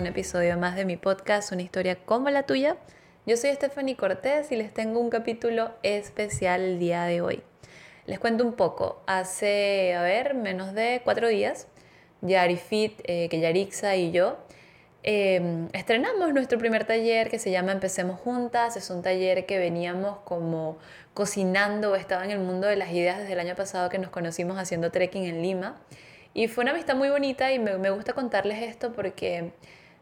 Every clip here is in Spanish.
un episodio más de mi podcast, una historia como la tuya. Yo soy Stephanie Cortés y les tengo un capítulo especial el día de hoy. Les cuento un poco. Hace, a ver, menos de cuatro días, Yari Fit, eh, que Yarixa y yo Em, estrenamos nuestro primer taller que se llama Empecemos Juntas. Es un taller que veníamos como cocinando, estaba en el mundo de las ideas desde el año pasado que nos conocimos haciendo trekking en Lima. Y fue una vista muy bonita y me, me gusta contarles esto porque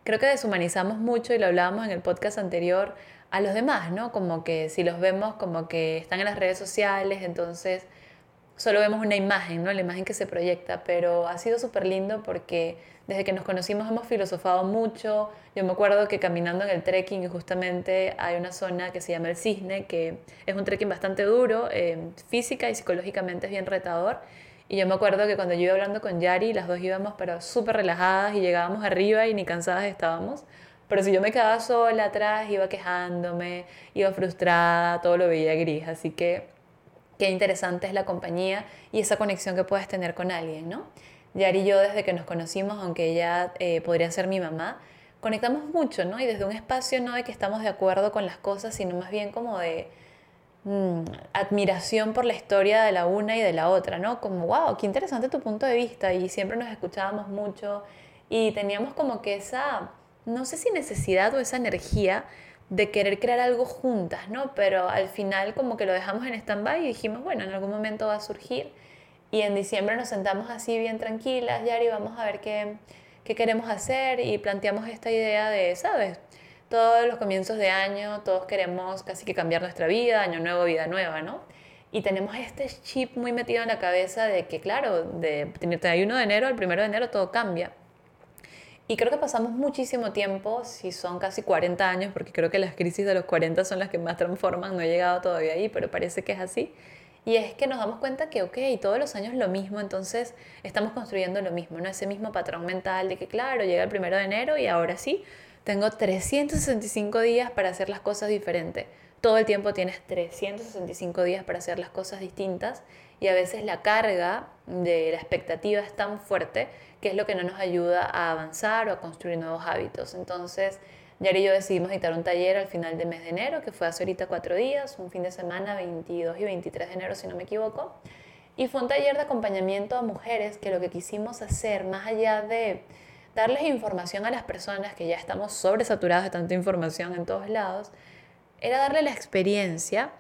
creo que deshumanizamos mucho y lo hablábamos en el podcast anterior a los demás, ¿no? Como que si los vemos como que están en las redes sociales, entonces solo vemos una imagen, ¿no? La imagen que se proyecta, pero ha sido súper lindo porque desde que nos conocimos hemos filosofado mucho. Yo me acuerdo que caminando en el trekking justamente hay una zona que se llama el Cisne, que es un trekking bastante duro, eh, física y psicológicamente es bien retador. Y yo me acuerdo que cuando yo iba hablando con Yari, las dos íbamos pero súper relajadas y llegábamos arriba y ni cansadas estábamos. Pero si yo me quedaba sola atrás, iba quejándome, iba frustrada, todo lo veía gris. Así que qué interesante es la compañía y esa conexión que puedes tener con alguien, ¿no? Yari y yo desde que nos conocimos, aunque ella eh, podría ser mi mamá, conectamos mucho, ¿no? Y desde un espacio no de que estamos de acuerdo con las cosas, sino más bien como de mm, admiración por la historia de la una y de la otra, ¿no? Como, wow, qué interesante tu punto de vista y siempre nos escuchábamos mucho y teníamos como que esa, no sé si necesidad o esa energía de querer crear algo juntas, ¿no? Pero al final como que lo dejamos en stand-by y dijimos, bueno, en algún momento va a surgir. Y en diciembre nos sentamos así bien tranquilas, Yari, vamos a ver qué, qué queremos hacer y planteamos esta idea de, ¿sabes? Todos los comienzos de año, todos queremos casi que cambiar nuestra vida, año nuevo, vida nueva, ¿no? Y tenemos este chip muy metido en la cabeza de que, claro, de 31 de enero al 1 de enero todo cambia. Y creo que pasamos muchísimo tiempo, si son casi 40 años, porque creo que las crisis de los 40 son las que más transforman, no he llegado todavía ahí, pero parece que es así. Y es que nos damos cuenta que, ok, todos los años lo mismo, entonces estamos construyendo lo mismo, ¿no? Ese mismo patrón mental de que, claro, llega el primero de enero y ahora sí, tengo 365 días para hacer las cosas diferentes. Todo el tiempo tienes 365 días para hacer las cosas distintas y a veces la carga de la expectativa es tan fuerte que es lo que no nos ayuda a avanzar o a construir nuevos hábitos. Entonces, Yari y yo decidimos dictar un taller al final del mes de enero, que fue hace ahorita cuatro días, un fin de semana, 22 y 23 de enero, si no me equivoco. Y fue un taller de acompañamiento a mujeres que lo que quisimos hacer, más allá de darles información a las personas que ya estamos sobresaturadas de tanta información en todos lados, era darle la experiencia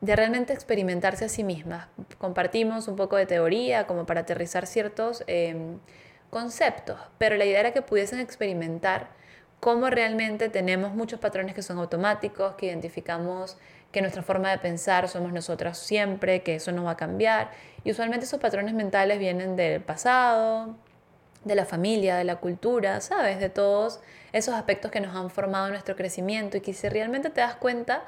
de realmente experimentarse a sí mismas. Compartimos un poco de teoría como para aterrizar ciertos em, conceptos, pero la idea era que pudiesen experimentar cómo realmente tenemos muchos patrones que son automáticos, que identificamos que nuestra forma de pensar somos nosotras siempre, que eso no va a cambiar. Y usualmente esos patrones mentales vienen del pasado, de la familia, de la cultura, ¿sabes? De todos esos aspectos que nos han formado nuestro crecimiento y que si realmente te das cuenta,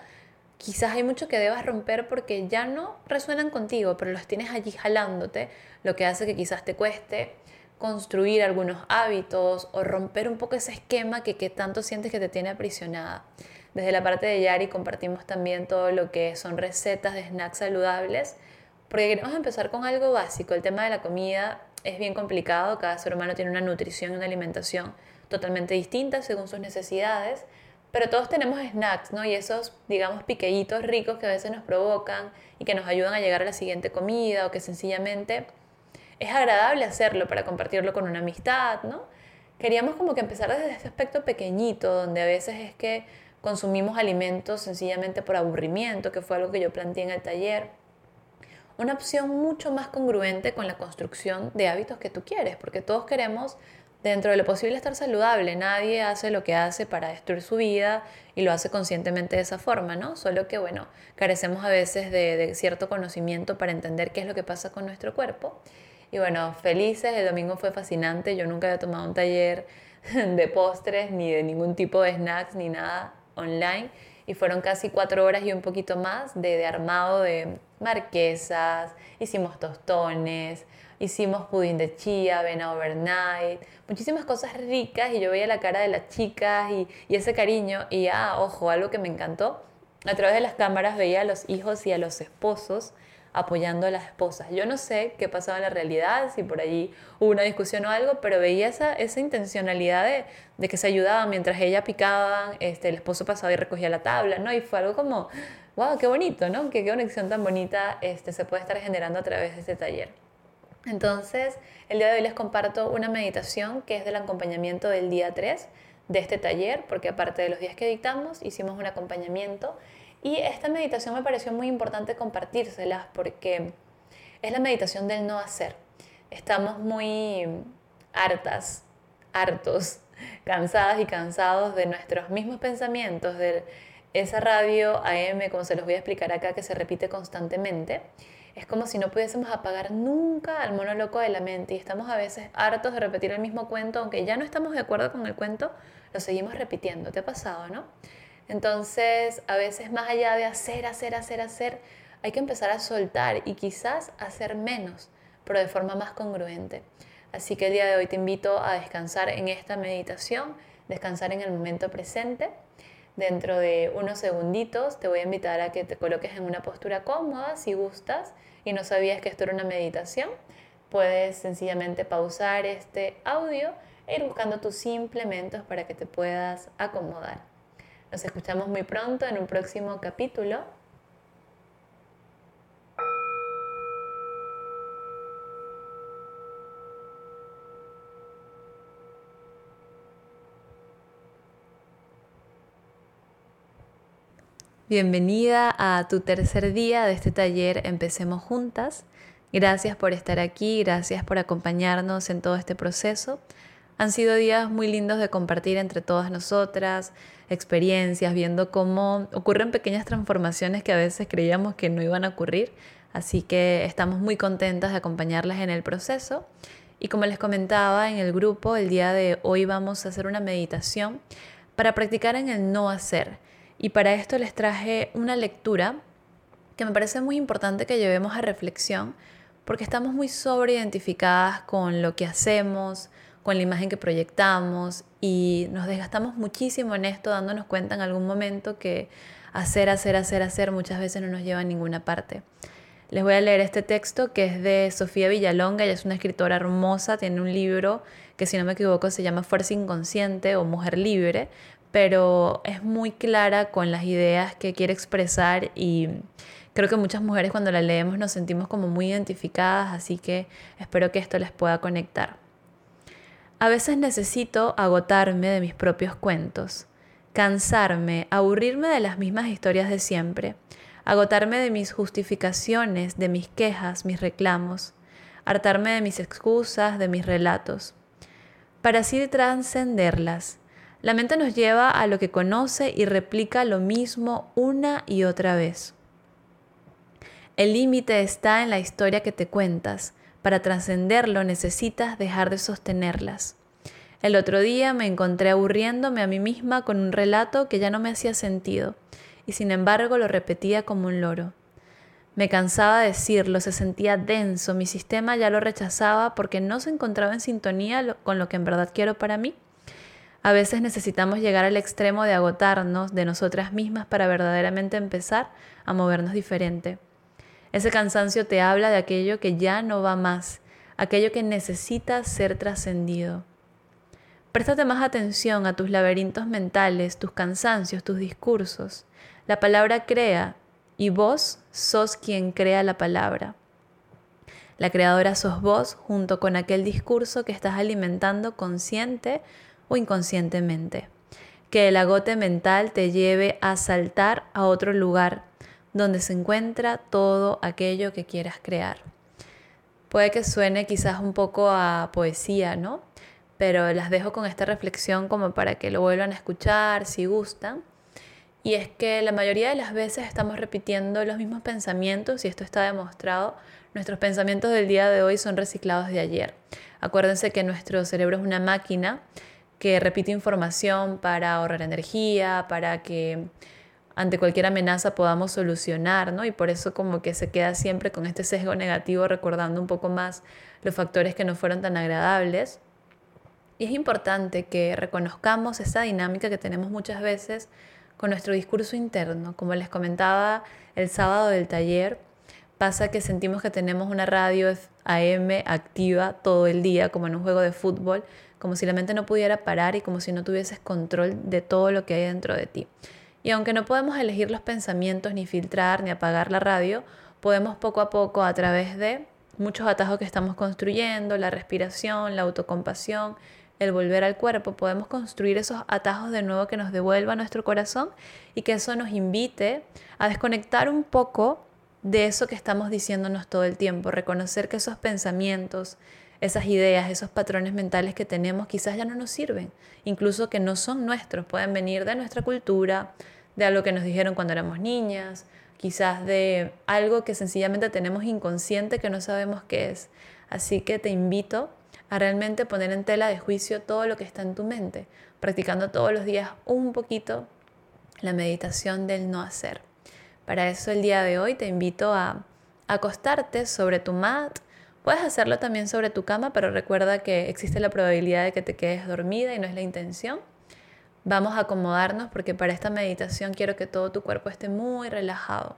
quizás hay mucho que debas romper porque ya no resuenan contigo, pero los tienes allí jalándote, lo que hace que quizás te cueste construir algunos hábitos o romper un poco ese esquema que, que tanto sientes que te tiene aprisionada. Desde la parte de Yari compartimos también todo lo que son recetas de snacks saludables, porque queremos empezar con algo básico. El tema de la comida es bien complicado, cada ser humano tiene una nutrición y una alimentación totalmente distinta según sus necesidades, pero todos tenemos snacks, ¿no? Y esos, digamos, piqueitos ricos que a veces nos provocan y que nos ayudan a llegar a la siguiente comida o que sencillamente es agradable hacerlo para compartirlo con una amistad, ¿no? Queríamos como que empezar desde este aspecto pequeñito, donde a veces es que consumimos alimentos sencillamente por aburrimiento, que fue algo que yo planteé en el taller. Una opción mucho más congruente con la construcción de hábitos que tú quieres, porque todos queremos dentro de lo posible estar saludable. Nadie hace lo que hace para destruir su vida y lo hace conscientemente de esa forma, ¿no? Solo que, bueno, carecemos a veces de, cierto conocimiento para entender qué es lo que pasa con nuestro cuerpo. Y bueno, felices, el domingo fue fascinante, yo nunca había tomado un taller de postres ni de ningún tipo de snacks ni nada online y fueron casi cuatro horas y un poquito más de, armado de marquesas, hicimos tostones, hicimos pudín de chía, avena overnight, muchísimas cosas ricas y yo veía la cara de las chicas y, y ese cariño y ah, ojo, algo que me encantó, a través de las cámaras veía a los hijos y a los esposos apoyando a las esposas. Yo no sé qué pasaba en la realidad, si por allí hubo una discusión o algo, pero veía esa, intencionalidad de, que se ayudaban mientras ella picaba, este, el esposo pasaba y recogía la tabla, ¿no? Y fue algo como, wow, qué bonito, ¿no? Qué, qué conexión tan bonita este, se puede estar generando a través de este taller. Entonces, el día de hoy les comparto una meditación que es del acompañamiento del día 3 de este taller, porque aparte de los días que dictamos, hicimos un acompañamiento y esta meditación me pareció muy importante compartírselas porque es la meditación del no hacer. Estamos muy hartas, hartos, cansadas y cansados de nuestros mismos pensamientos, de esa radio AM, como se los voy a explicar acá, que se repite constantemente. Es como si no pudiésemos apagar nunca al mono de la mente y estamos a veces hartos de repetir el mismo cuento, aunque ya no estamos de acuerdo con el cuento, lo seguimos repitiendo. ¿Te ha pasado, no? Entonces, a veces más allá de hacer, hacer, hacer, hacer, hay que empezar a soltar y quizás hacer menos, pero de forma más congruente. Así que el día de hoy te invito a descansar en esta meditación, descansar en el momento presente. Dentro de unos segunditos te voy a invitar a que te coloques en una postura cómoda si gustas y no sabías que esto era una meditación. Puedes sencillamente pausar este audio e ir buscando tus implementos para que te puedas acomodar. Nos escuchamos muy pronto en un próximo capítulo. Bienvenida a tu tercer día de este taller Empecemos Juntas. Gracias por estar aquí, gracias por acompañarnos en todo este proceso. Han sido días muy lindos de compartir entre todas nosotras, experiencias, viendo cómo ocurren pequeñas transformaciones que a veces creíamos que no iban a ocurrir. Así que estamos muy contentas de acompañarlas en el proceso. Y como les comentaba en el grupo, el día de hoy vamos a hacer una meditación para practicar en el no hacer. Y para esto les traje una lectura que me parece muy importante que llevemos a reflexión porque estamos muy sobreidentificadas con lo que hacemos, con la imagen que proyectamos y nos desgastamos muchísimo en esto dándonos cuenta en algún momento que hacer, hacer, hacer, hacer muchas veces no nos lleva a ninguna parte. Les voy a leer este texto que es de Sofía Villalonga, ella es una escritora hermosa, tiene un libro que si no me equivoco se llama Fuerza Inconsciente o Mujer Libre, pero es muy clara con las ideas que quiere expresar y creo que muchas mujeres cuando la leemos nos sentimos como muy identificadas, así que espero que esto les pueda conectar. A veces necesito agotarme de mis propios cuentos, cansarme, aburrirme de las mismas historias de siempre, agotarme de mis justificaciones, de mis quejas, mis reclamos, hartarme de mis excusas, de mis relatos. Para así trascenderlas, la mente nos lleva a lo que conoce y replica lo mismo una y otra vez. El límite está en la historia que te cuentas, para trascenderlo necesitas dejar de sostenerlas. El otro día me encontré aburriéndome a mí misma con un relato que ya no me hacía sentido, y sin embargo lo repetía como un loro. Me cansaba de decirlo, se sentía denso, mi sistema ya lo rechazaba porque no se encontraba en sintonía con lo que en verdad quiero para mí. A veces necesitamos llegar al extremo de agotarnos de nosotras mismas para verdaderamente empezar a movernos diferente. Ese cansancio te habla de aquello que ya no va más, aquello que necesita ser trascendido. Préstate más atención a tus laberintos mentales, tus cansancios, tus discursos. La palabra crea y vos sos quien crea la palabra. La creadora sos vos junto con aquel discurso que estás alimentando consciente o inconscientemente. Que el agote mental te lleve a saltar a otro lugar donde se encuentra todo aquello que quieras crear. Puede que suene quizás un poco a poesía, ¿no? Pero las dejo con esta reflexión como para que lo vuelvan a escuchar si gustan. Y es que la mayoría de las veces estamos repitiendo los mismos pensamientos y esto está demostrado. Nuestros pensamientos del día de hoy son reciclados de ayer. Acuérdense que nuestro cerebro es una máquina que repite información para ahorrar energía, para que ante cualquier amenaza podamos solucionar, ¿no? Y por eso como que se queda siempre con este sesgo negativo recordando un poco más los factores que no fueron tan agradables. Y es importante que reconozcamos esa dinámica que tenemos muchas veces con nuestro discurso interno. Como les comentaba el sábado del taller, pasa que sentimos que tenemos una radio AM activa todo el día, como en un juego de fútbol, como si la mente no pudiera parar y como si no tuvieses control de todo lo que hay dentro de ti. Y aunque no podemos elegir los pensamientos, ni filtrar, ni apagar la radio, podemos poco a poco a través de muchos atajos que estamos construyendo, la respiración, la autocompasión, el volver al cuerpo, podemos construir esos atajos de nuevo que nos devuelva nuestro corazón y que eso nos invite a desconectar un poco de eso que estamos diciéndonos todo el tiempo, reconocer que esos pensamientos, esas ideas, esos patrones mentales que tenemos quizás ya no nos sirven, incluso que no son nuestros, pueden venir de nuestra cultura, de algo que nos dijeron cuando éramos niñas, quizás de algo que sencillamente tenemos inconsciente que no sabemos qué es. Así que te invito a realmente poner en tela de juicio todo lo que está en tu mente, practicando todos los días un poquito la meditación del no hacer. Para eso el día de hoy te invito a acostarte sobre tu mat. Puedes hacerlo también sobre tu cama, pero recuerda que existe la probabilidad de que te quedes dormida y no es la intención. Vamos a acomodarnos porque para esta meditación quiero que todo tu cuerpo esté muy relajado.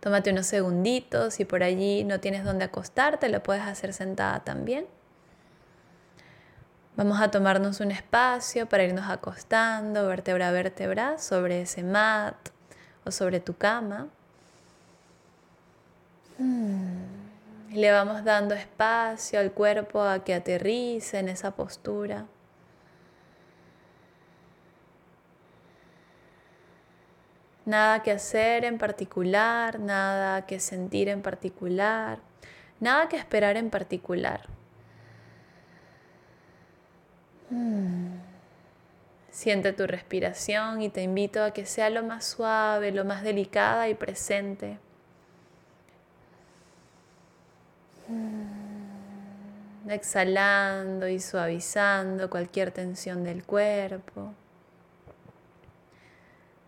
Tómate unos segunditos, si por allí no tienes dónde acostarte, lo puedes hacer sentada también. Vamos a tomarnos un espacio para irnos acostando, vértebra a vértebra, sobre ese mat o sobre tu cama. Y le vamos dando espacio al cuerpo a que aterrice en esa postura. Nada que hacer en particular, nada que sentir en particular, nada que esperar en particular. Siente tu respiración y te invito a que sea lo más suave, lo más delicada y presente. Exhalando y suavizando cualquier tensión del cuerpo.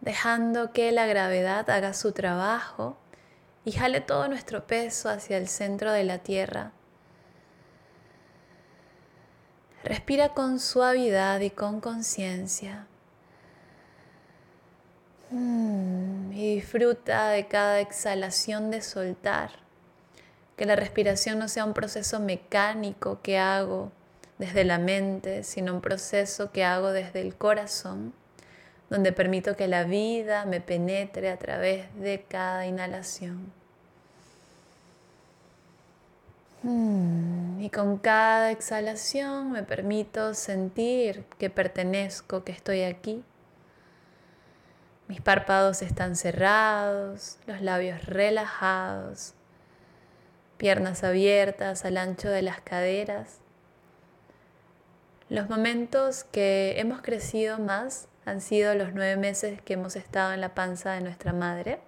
Dejando que la gravedad haga su trabajo y jale todo nuestro peso hacia el centro de la tierra Respira con suavidad y con conciencia. Mm, y disfruta de cada exhalación de soltar. Que la respiración no sea un proceso mecánico que hago desde la mente, sino un proceso que hago desde el corazón, donde permito que la vida me penetre a través de cada inhalación. Mm, y con cada exhalación me permito sentir que pertenezco, que estoy aquí. Mis párpados están cerrados, los labios relajados, piernas abiertas al ancho de las caderas. Los momentos que hemos crecido más han sido los nueve meses que hemos estado en la panza de nuestra madre.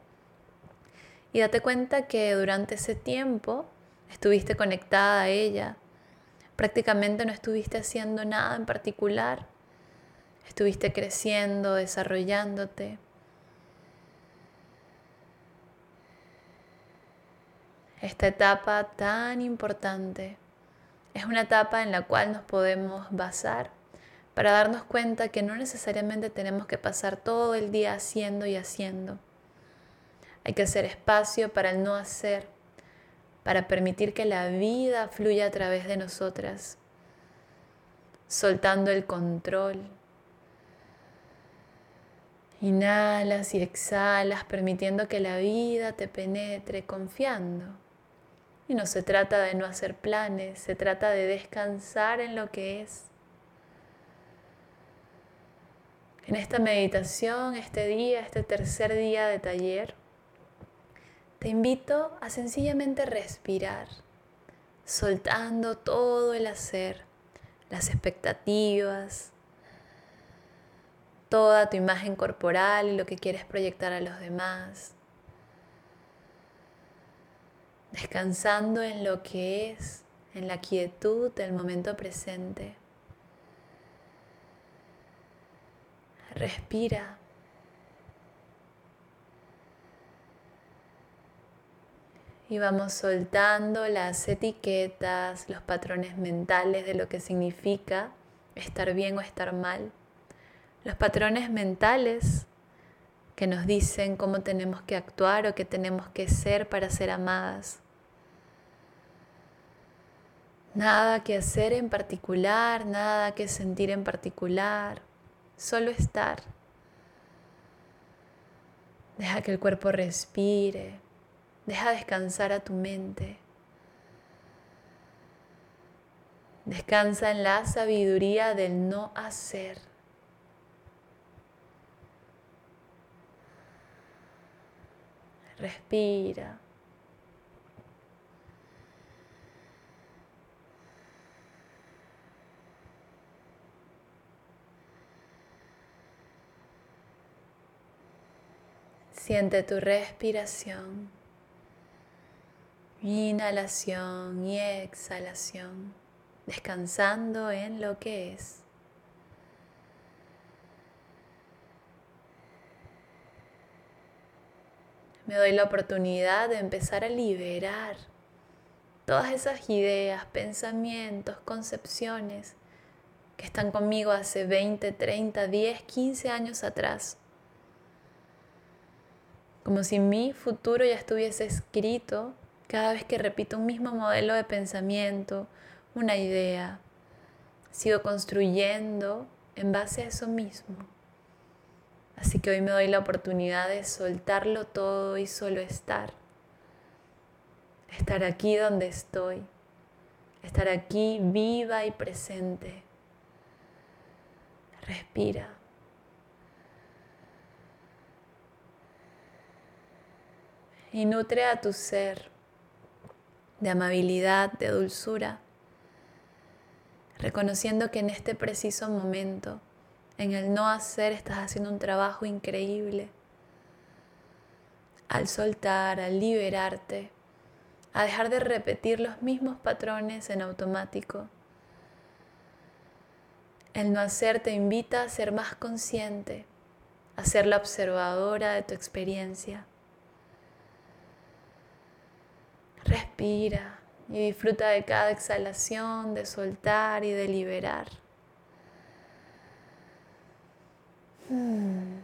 Y date cuenta que durante ese tiempo estuviste conectada a ella, prácticamente no estuviste haciendo nada en particular, estuviste creciendo, desarrollándote. Esta etapa tan importante es una etapa en la cual nos podemos basar para darnos cuenta que no necesariamente tenemos que pasar todo el día haciendo y haciendo. Hay que hacer espacio para el no hacer para permitir que la vida fluya a través de nosotras, soltando el control. Inhalas y exhalas, permitiendo que la vida te penetre, confiando. Y no se trata de no hacer planes, se trata de descansar en lo que es. En esta meditación, este día, este tercer día de taller, te invito a sencillamente respirar, soltando todo el hacer, las expectativas, toda tu imagen corporal y lo que quieres proyectar a los demás. Descansando en lo que es, en la quietud del momento presente. Respira. Y vamos soltando las etiquetas, los patrones mentales de lo que significa estar bien o estar mal. Los patrones mentales que nos dicen cómo tenemos que actuar o qué tenemos que ser para ser amadas. Nada que hacer en particular, nada que sentir en particular, solo estar. Deja que el cuerpo respire, deja descansar a tu mente. Descansa en la sabiduría del no hacer. Respira. Siente tu respiración, inhalación y exhalación, descansando en lo que es. Me doy la oportunidad de empezar a liberar todas esas ideas, pensamientos, concepciones que están conmigo hace 20, 30, 10, 15 años atrás como si mi futuro ya estuviese escrito cada vez que repito un mismo modelo de pensamiento, una idea. Sigo construyendo en base a eso mismo. Así que hoy me doy la oportunidad de soltarlo todo y solo estar. Estar aquí donde estoy. Estar aquí viva y presente. Respira. Y nutre a tu ser de amabilidad, de dulzura, reconociendo que en este preciso momento, en el no hacer, estás haciendo un trabajo increíble. Al soltar, al liberarte, a dejar de repetir los mismos patrones en automático. El no hacer te invita a ser más consciente, a ser la observadora de tu experiencia. Respira y disfruta de cada exhalación, de soltar y de liberar. Hmm.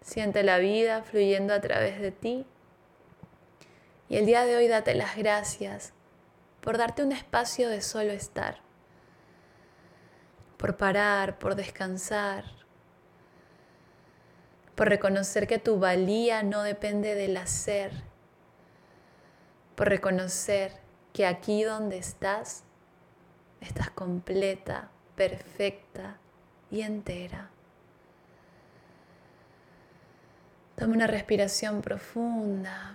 Siente la vida fluyendo a través de ti. Y el día de hoy date las gracias por darte un espacio de solo estar, por parar, por descansar, por reconocer que tu valía no depende del hacer, por reconocer que aquí donde estás, estás completa, perfecta y entera. Toma una respiración profunda.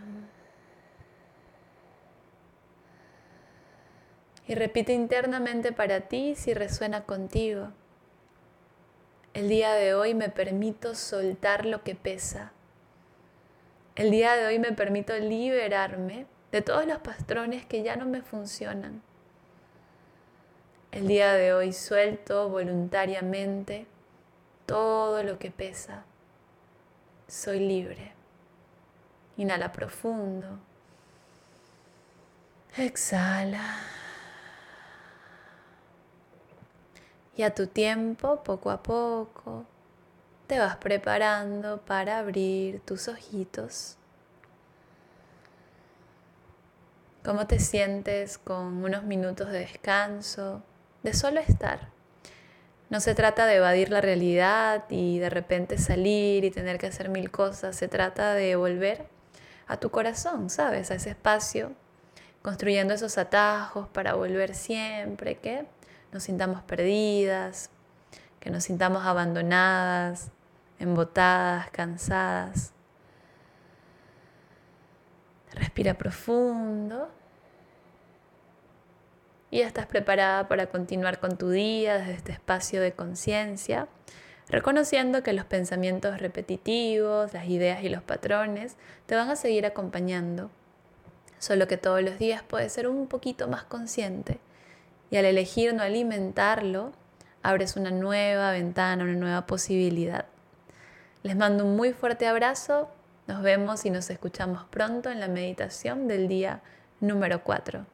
Y repite internamente para ti si resuena contigo. El día de hoy me permito soltar lo que pesa. El día de hoy me permito liberarme de todos los patrones que ya no me funcionan. El día de hoy suelto voluntariamente todo lo que pesa. Soy libre. Inhala profundo. Exhala. Y a tu tiempo, poco a poco, te vas preparando para abrir tus ojitos. ¿Cómo te sientes con unos minutos de descanso, de solo estar? No se trata de evadir la realidad y de repente salir y tener que hacer mil cosas, se trata de volver a tu corazón, ¿sabes? A ese espacio, construyendo esos atajos para volver siempre, que nos sintamos perdidas, que nos sintamos abandonadas, embotadas, cansadas. Respira profundo. Y ya estás preparada para continuar con tu día desde este espacio de conciencia, reconociendo que los pensamientos repetitivos, las ideas y los patrones te van a seguir acompañando, solo que todos los días puedes ser un poquito más consciente y al elegir no alimentarlo, abres una nueva ventana, una nueva posibilidad. Les mando un muy fuerte abrazo nos vemos y nos escuchamos pronto en la meditación del día número 4.